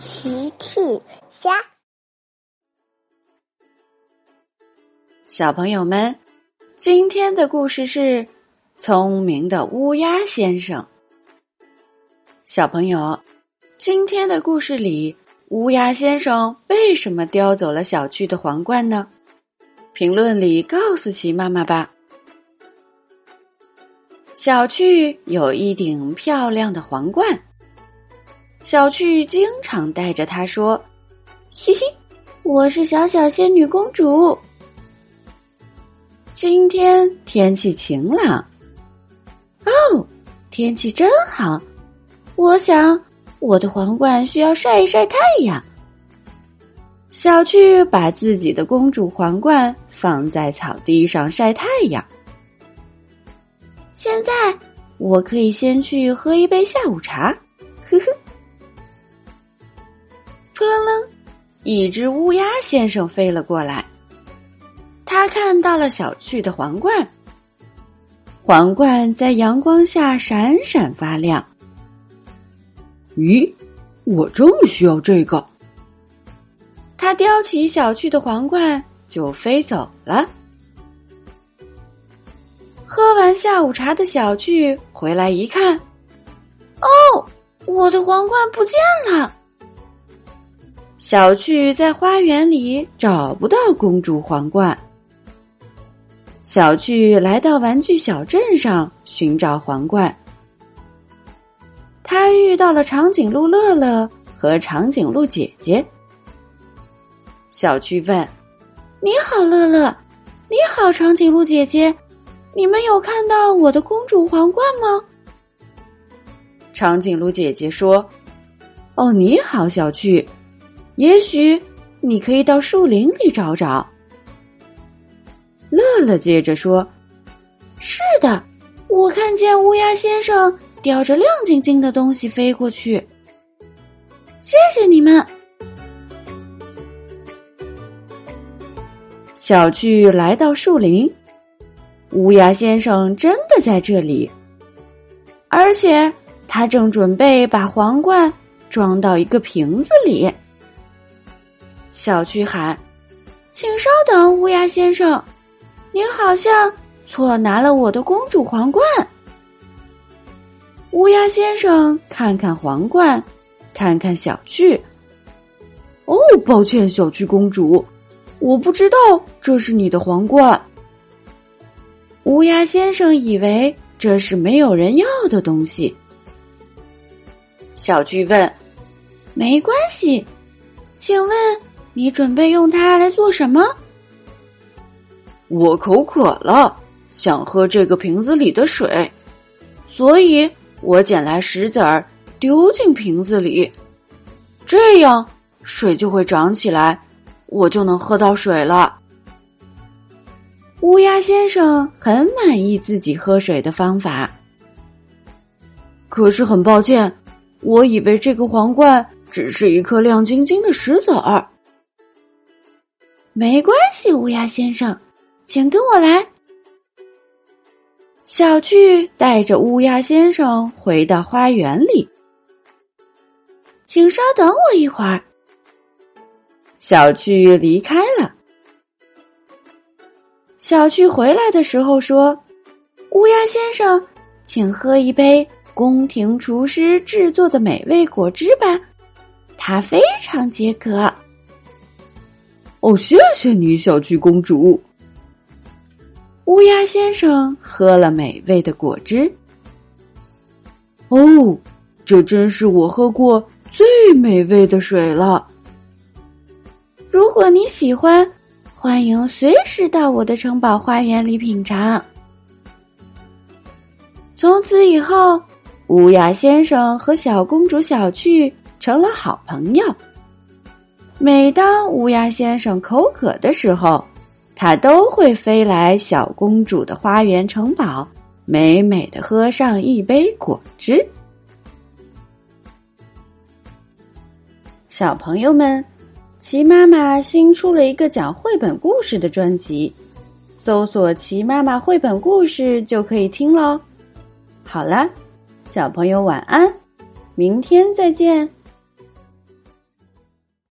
奇趣虾，小朋友们，今天的故事是聪明的乌鸦先生。小朋友，今天的故事里，乌鸦先生为什么叼走了小趣的皇冠呢？评论里告诉奇妈妈吧。小趣有一顶漂亮的皇冠。小趣经常带着他说：“嘿嘿，我是小小仙女公主。”今天天气晴朗，哦，天气真好。我想我的皇冠需要晒一晒太阳。小趣把自己的公主皇冠放在草地上晒太阳。现在我可以先去喝一杯下午茶，呵呵。扑棱棱，一只乌鸦先生飞了过来。他看到了小趣的皇冠，皇冠在阳光下闪闪发亮。咦，我正需要这个。他叼起小趣的皇冠就飞走了。喝完下午茶的小趣回来一看，哦，我的皇冠不见了。小趣在花园里找不到公主皇冠。小趣来到玩具小镇上寻找皇冠。他遇到了长颈鹿乐乐和长颈鹿姐姐。小趣问：“你好，乐乐，你好，长颈鹿姐姐，你们有看到我的公主皇冠吗？”长颈鹿姐姐说：“哦，你好，小趣。”也许你可以到树林里找找。乐乐接着说：“是的，我看见乌鸦先生叼着亮晶晶的东西飞过去。谢谢你们。”小趣来到树林，乌鸦先生真的在这里，而且他正准备把皇冠装到一个瓶子里。小巨喊：“请稍等，乌鸦先生，您好像错拿了我的公主皇冠。”乌鸦先生看看皇冠，看看小巨。“哦，抱歉，小巨公主，我不知道这是你的皇冠。”乌鸦先生以为这是没有人要的东西。小巨问：“没关系，请问？”你准备用它来做什么？我口渴了，想喝这个瓶子里的水，所以我捡来石子儿丢进瓶子里，这样水就会涨起来，我就能喝到水了。乌鸦先生很满意自己喝水的方法，可是很抱歉，我以为这个皇冠只是一颗亮晶晶的石子儿。没关系，乌鸦先生，请跟我来。小趣带着乌鸦先生回到花园里，请稍等我一会儿。小趣离开了。小趣回来的时候说：“乌鸦先生，请喝一杯宫廷厨师制作的美味果汁吧，它非常解渴。”哦，谢谢你，小趣公主。乌鸦先生喝了美味的果汁。哦，这真是我喝过最美味的水了。如果你喜欢，欢迎随时到我的城堡花园里品尝。从此以后，乌鸦先生和小公主小趣成了好朋友。每当乌鸦先生口渴的时候，他都会飞来小公主的花园城堡，美美的喝上一杯果汁。小朋友们，齐妈妈新出了一个讲绘本故事的专辑，搜索“齐妈妈绘本故事”就可以听喽。好了，小朋友晚安，明天再见。